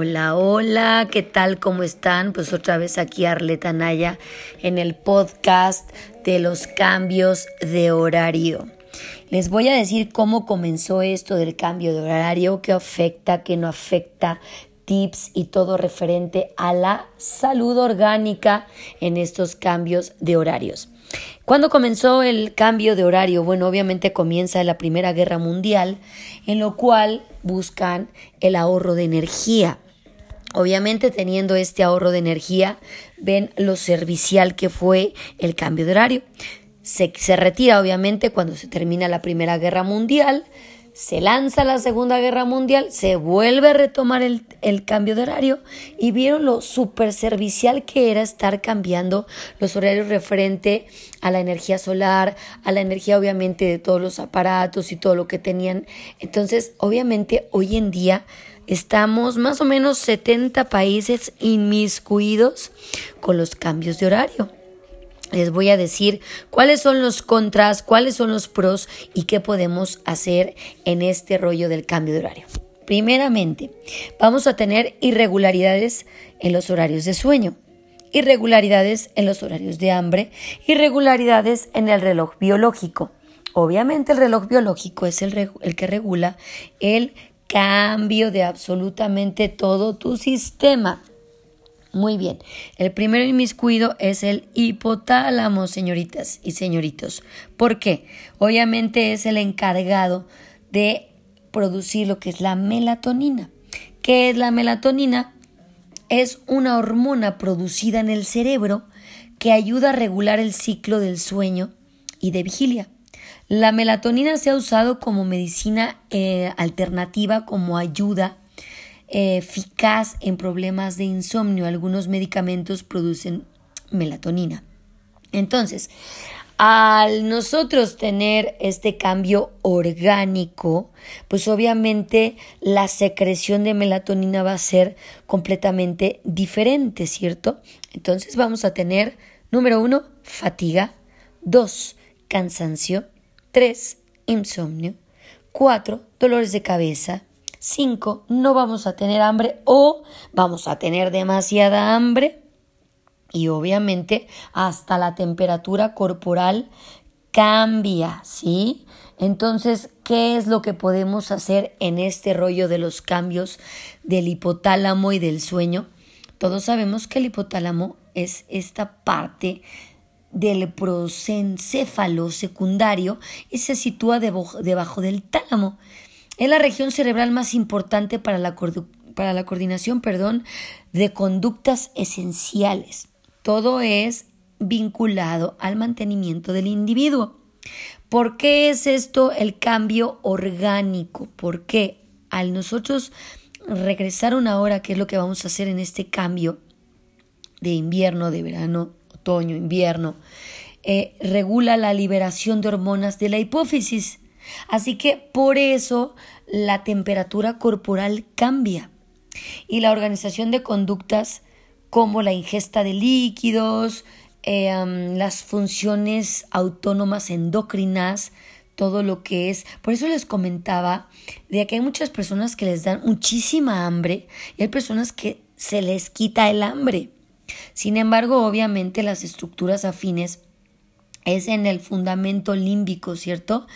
Hola, hola, ¿qué tal? ¿Cómo están? Pues otra vez aquí Arleta Naya en el podcast de los cambios de horario. Les voy a decir cómo comenzó esto del cambio de horario, qué afecta, qué no afecta, tips y todo referente a la salud orgánica en estos cambios de horarios. ¿Cuándo comenzó el cambio de horario? Bueno, obviamente comienza la Primera Guerra Mundial, en lo cual buscan el ahorro de energía. Obviamente teniendo este ahorro de energía, ven lo servicial que fue el cambio de horario. Se, se, retira obviamente cuando se termina la Primera Guerra Mundial, se lanza la Segunda Guerra Mundial, se vuelve a retomar el, el cambio de horario y vieron lo super servicial que era estar cambiando los horarios referente a la energía solar, a la energía obviamente de todos los aparatos y todo lo que tenían. Entonces, obviamente hoy en día Estamos más o menos 70 países inmiscuidos con los cambios de horario. Les voy a decir cuáles son los contras, cuáles son los pros y qué podemos hacer en este rollo del cambio de horario. Primeramente, vamos a tener irregularidades en los horarios de sueño, irregularidades en los horarios de hambre, irregularidades en el reloj biológico. Obviamente el reloj biológico es el, el que regula el cambio de absolutamente todo tu sistema. Muy bien, el primero inmiscuido es el hipotálamo, señoritas y señoritos. ¿Por qué? Obviamente es el encargado de producir lo que es la melatonina. ¿Qué es la melatonina? Es una hormona producida en el cerebro que ayuda a regular el ciclo del sueño y de vigilia. La melatonina se ha usado como medicina eh, alternativa, como ayuda eh, eficaz en problemas de insomnio. Algunos medicamentos producen melatonina. Entonces, al nosotros tener este cambio orgánico, pues obviamente la secreción de melatonina va a ser completamente diferente, ¿cierto? Entonces vamos a tener, número uno, fatiga, dos, cansancio, 3. Insomnio. 4. Dolores de cabeza. 5. No vamos a tener hambre o vamos a tener demasiada hambre. Y obviamente hasta la temperatura corporal cambia, ¿sí? Entonces, ¿qué es lo que podemos hacer en este rollo de los cambios del hipotálamo y del sueño? Todos sabemos que el hipotálamo es esta parte del prosencéfalo secundario y se sitúa debajo del tálamo. Es la región cerebral más importante para la, para la coordinación perdón, de conductas esenciales. Todo es vinculado al mantenimiento del individuo. ¿Por qué es esto el cambio orgánico? Porque al nosotros regresar una hora, que es lo que vamos a hacer en este cambio de invierno, de verano, otoño, invierno, eh, regula la liberación de hormonas de la hipófisis. Así que por eso la temperatura corporal cambia y la organización de conductas como la ingesta de líquidos, eh, las funciones autónomas endocrinas, todo lo que es. Por eso les comentaba de que hay muchas personas que les dan muchísima hambre y hay personas que se les quita el hambre. Sin embargo, obviamente las estructuras afines es en el fundamento límbico, ¿cierto?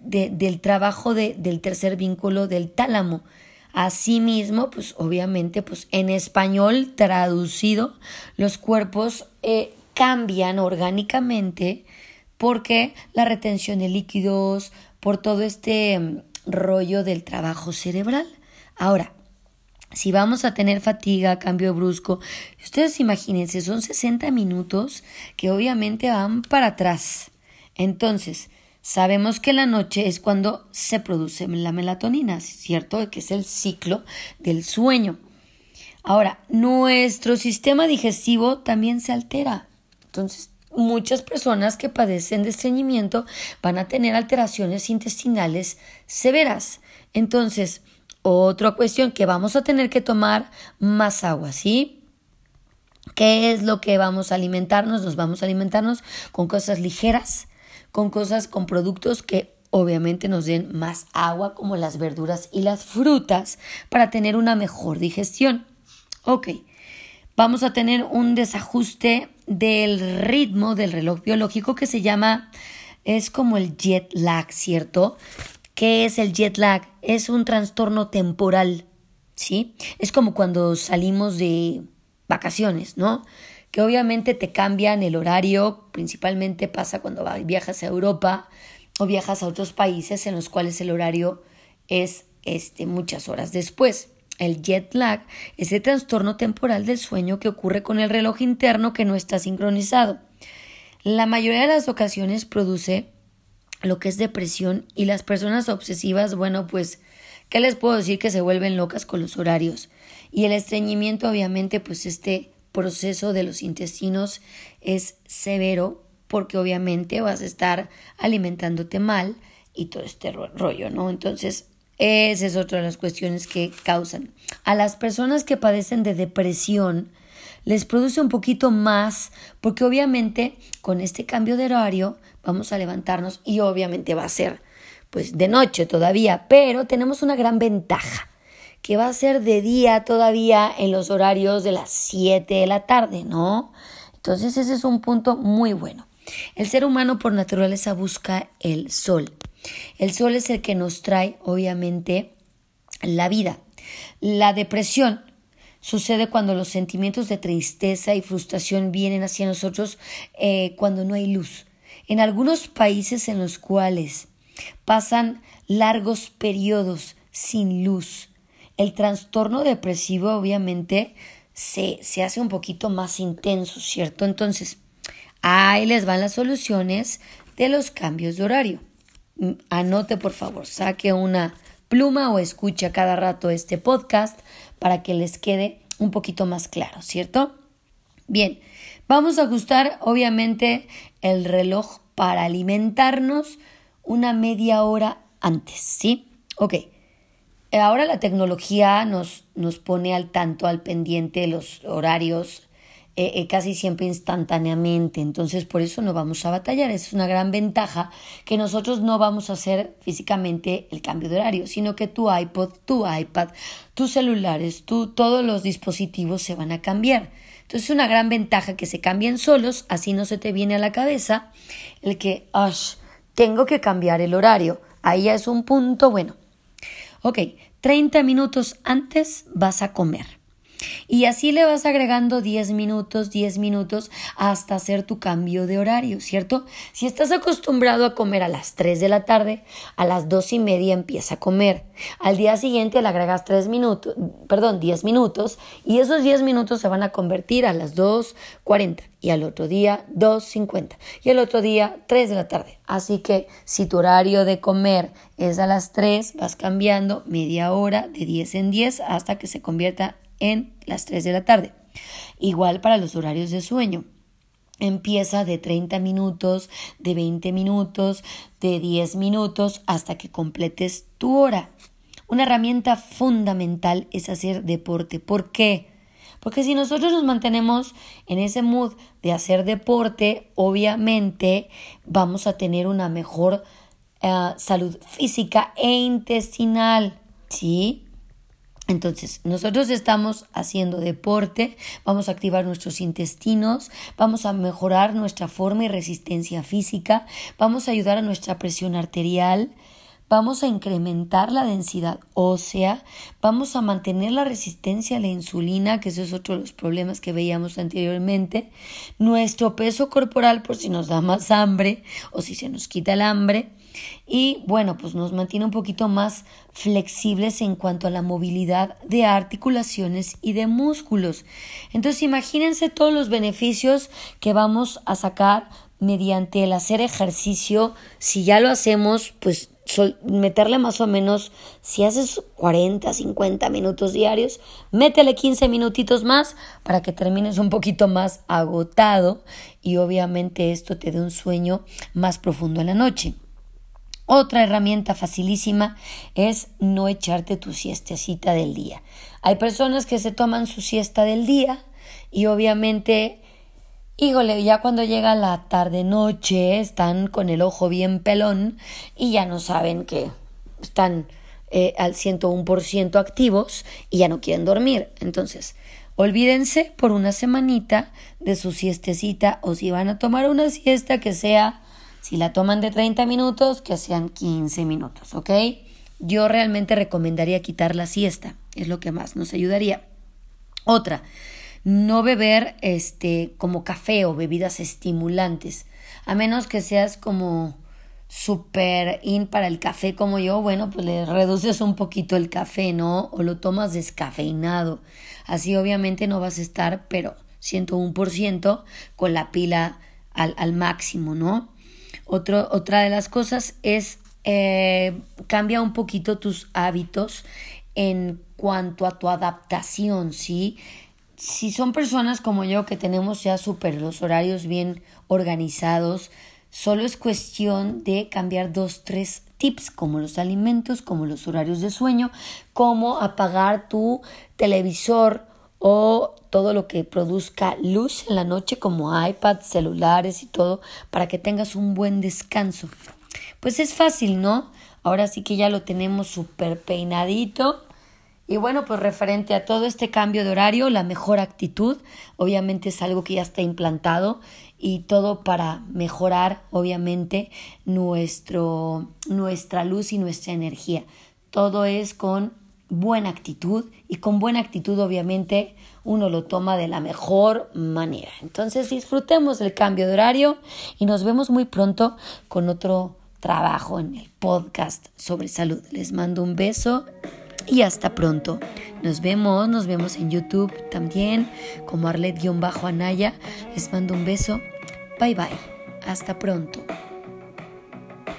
del trabajo del tercer vínculo del tálamo. Asimismo, pues obviamente, pues en español traducido, los cuerpos eh, cambian orgánicamente porque la retención de líquidos, por todo este mm, rollo del trabajo cerebral. Ahora, si vamos a tener fatiga, cambio brusco, ustedes imagínense, son 60 minutos que obviamente van para atrás. Entonces, sabemos que la noche es cuando se produce la melatonina, ¿cierto? Que es el ciclo del sueño. Ahora, nuestro sistema digestivo también se altera. Entonces, muchas personas que padecen de estreñimiento van a tener alteraciones intestinales severas. Entonces, otra cuestión que vamos a tener que tomar más agua, ¿sí? ¿Qué es lo que vamos a alimentarnos? Nos vamos a alimentarnos con cosas ligeras, con cosas, con productos que obviamente nos den más agua como las verduras y las frutas para tener una mejor digestión. Ok, vamos a tener un desajuste del ritmo del reloj biológico que se llama, es como el jet lag, ¿cierto? ¿Qué es el jet lag? Es un trastorno temporal, ¿sí? Es como cuando salimos de vacaciones, ¿no? Que obviamente te cambian el horario, principalmente pasa cuando viajas a Europa o viajas a otros países en los cuales el horario es este, muchas horas después. El jet lag es el trastorno temporal del sueño que ocurre con el reloj interno que no está sincronizado. La mayoría de las ocasiones produce lo que es depresión y las personas obsesivas, bueno, pues, ¿qué les puedo decir? Que se vuelven locas con los horarios. Y el estreñimiento, obviamente, pues este proceso de los intestinos es severo porque obviamente vas a estar alimentándote mal y todo este rollo, ¿no? Entonces, esa es otra de las cuestiones que causan. A las personas que padecen de depresión les produce un poquito más porque obviamente con este cambio de horario vamos a levantarnos y obviamente va a ser pues de noche todavía, pero tenemos una gran ventaja que va a ser de día todavía en los horarios de las 7 de la tarde, ¿no? Entonces ese es un punto muy bueno. El ser humano por naturaleza busca el sol. El sol es el que nos trae, obviamente, la vida. La depresión sucede cuando los sentimientos de tristeza y frustración vienen hacia nosotros eh, cuando no hay luz. En algunos países en los cuales pasan largos periodos sin luz, el trastorno depresivo obviamente se, se hace un poquito más intenso, ¿cierto? Entonces, ahí les van las soluciones de los cambios de horario. Mm, anote por favor, saque una pluma o escuche cada rato este podcast para que les quede un poquito más claro, ¿cierto? Bien, vamos a ajustar obviamente el reloj para alimentarnos una media hora antes, ¿sí? Ok. Ahora la tecnología nos, nos pone al tanto, al pendiente los horarios eh, eh, casi siempre instantáneamente. Entonces, por eso no vamos a batallar. Es una gran ventaja que nosotros no vamos a hacer físicamente el cambio de horario, sino que tu iPod, tu iPad, tus celulares, tu, todos los dispositivos se van a cambiar. Entonces, es una gran ventaja que se cambien solos, así no se te viene a la cabeza el que, tengo que cambiar el horario. Ahí ya es un punto bueno. Ok, 30 minutos antes vas a comer. Y así le vas agregando 10 minutos, 10 minutos hasta hacer tu cambio de horario, ¿cierto? Si estás acostumbrado a comer a las 3 de la tarde, a las 2 y media empieza a comer. Al día siguiente le agregas 3 minutos, perdón, 10 minutos y esos 10 minutos se van a convertir a las 2.40 y al otro día 2.50 y al otro día 3 de la tarde. Así que si tu horario de comer es a las 3, vas cambiando media hora de 10 en 10 hasta que se convierta en las 3 de la tarde. Igual para los horarios de sueño. Empieza de 30 minutos, de 20 minutos, de 10 minutos hasta que completes tu hora. Una herramienta fundamental es hacer deporte. ¿Por qué? Porque si nosotros nos mantenemos en ese mood de hacer deporte, obviamente vamos a tener una mejor eh, salud física e intestinal. ¿Sí? Entonces, nosotros estamos haciendo deporte, vamos a activar nuestros intestinos, vamos a mejorar nuestra forma y resistencia física, vamos a ayudar a nuestra presión arterial, vamos a incrementar la densidad ósea, vamos a mantener la resistencia a la insulina, que eso es otro de los problemas que veíamos anteriormente, nuestro peso corporal por si nos da más hambre o si se nos quita el hambre, y bueno, pues nos mantiene un poquito más flexibles en cuanto a la movilidad de articulaciones y de músculos. Entonces imagínense todos los beneficios que vamos a sacar mediante el hacer ejercicio. Si ya lo hacemos, pues meterle más o menos, si haces 40, 50 minutos diarios, métele 15 minutitos más para que termines un poquito más agotado y obviamente esto te dé un sueño más profundo en la noche. Otra herramienta facilísima es no echarte tu siestecita del día. Hay personas que se toman su siesta del día y obviamente híjole, ya cuando llega la tarde-noche están con el ojo bien pelón y ya no saben que están eh, al 101% activos y ya no quieren dormir. Entonces, olvídense por una semanita de su siestecita o si van a tomar una siesta que sea, si la toman de 30 minutos, que sean 15 minutos, ¿ok? Yo realmente recomendaría quitar la siesta, es lo que más nos ayudaría. Otra, no beber este como café o bebidas estimulantes, a menos que seas como super in para el café como yo, bueno, pues le reduces un poquito el café, ¿no? O lo tomas descafeinado. Así obviamente no vas a estar, pero 101% con la pila al, al máximo, ¿no? Otro, otra de las cosas es eh, cambia un poquito tus hábitos en cuanto a tu adaptación, ¿sí? si son personas como yo que tenemos ya súper los horarios bien organizados, solo es cuestión de cambiar dos, tres tips como los alimentos, como los horarios de sueño, como apagar tu televisor o todo lo que produzca luz en la noche como iPads, celulares y todo para que tengas un buen descanso. Pues es fácil, ¿no? Ahora sí que ya lo tenemos súper peinadito y bueno, pues referente a todo este cambio de horario, la mejor actitud, obviamente es algo que ya está implantado y todo para mejorar, obviamente, nuestro, nuestra luz y nuestra energía. Todo es con buena actitud y con buena actitud, obviamente, uno lo toma de la mejor manera. Entonces, disfrutemos el cambio de horario y nos vemos muy pronto con otro trabajo en el podcast sobre salud. Les mando un beso y hasta pronto. Nos vemos, nos vemos en YouTube también como Arlet-Anaya. Les mando un beso. Bye bye. Hasta pronto.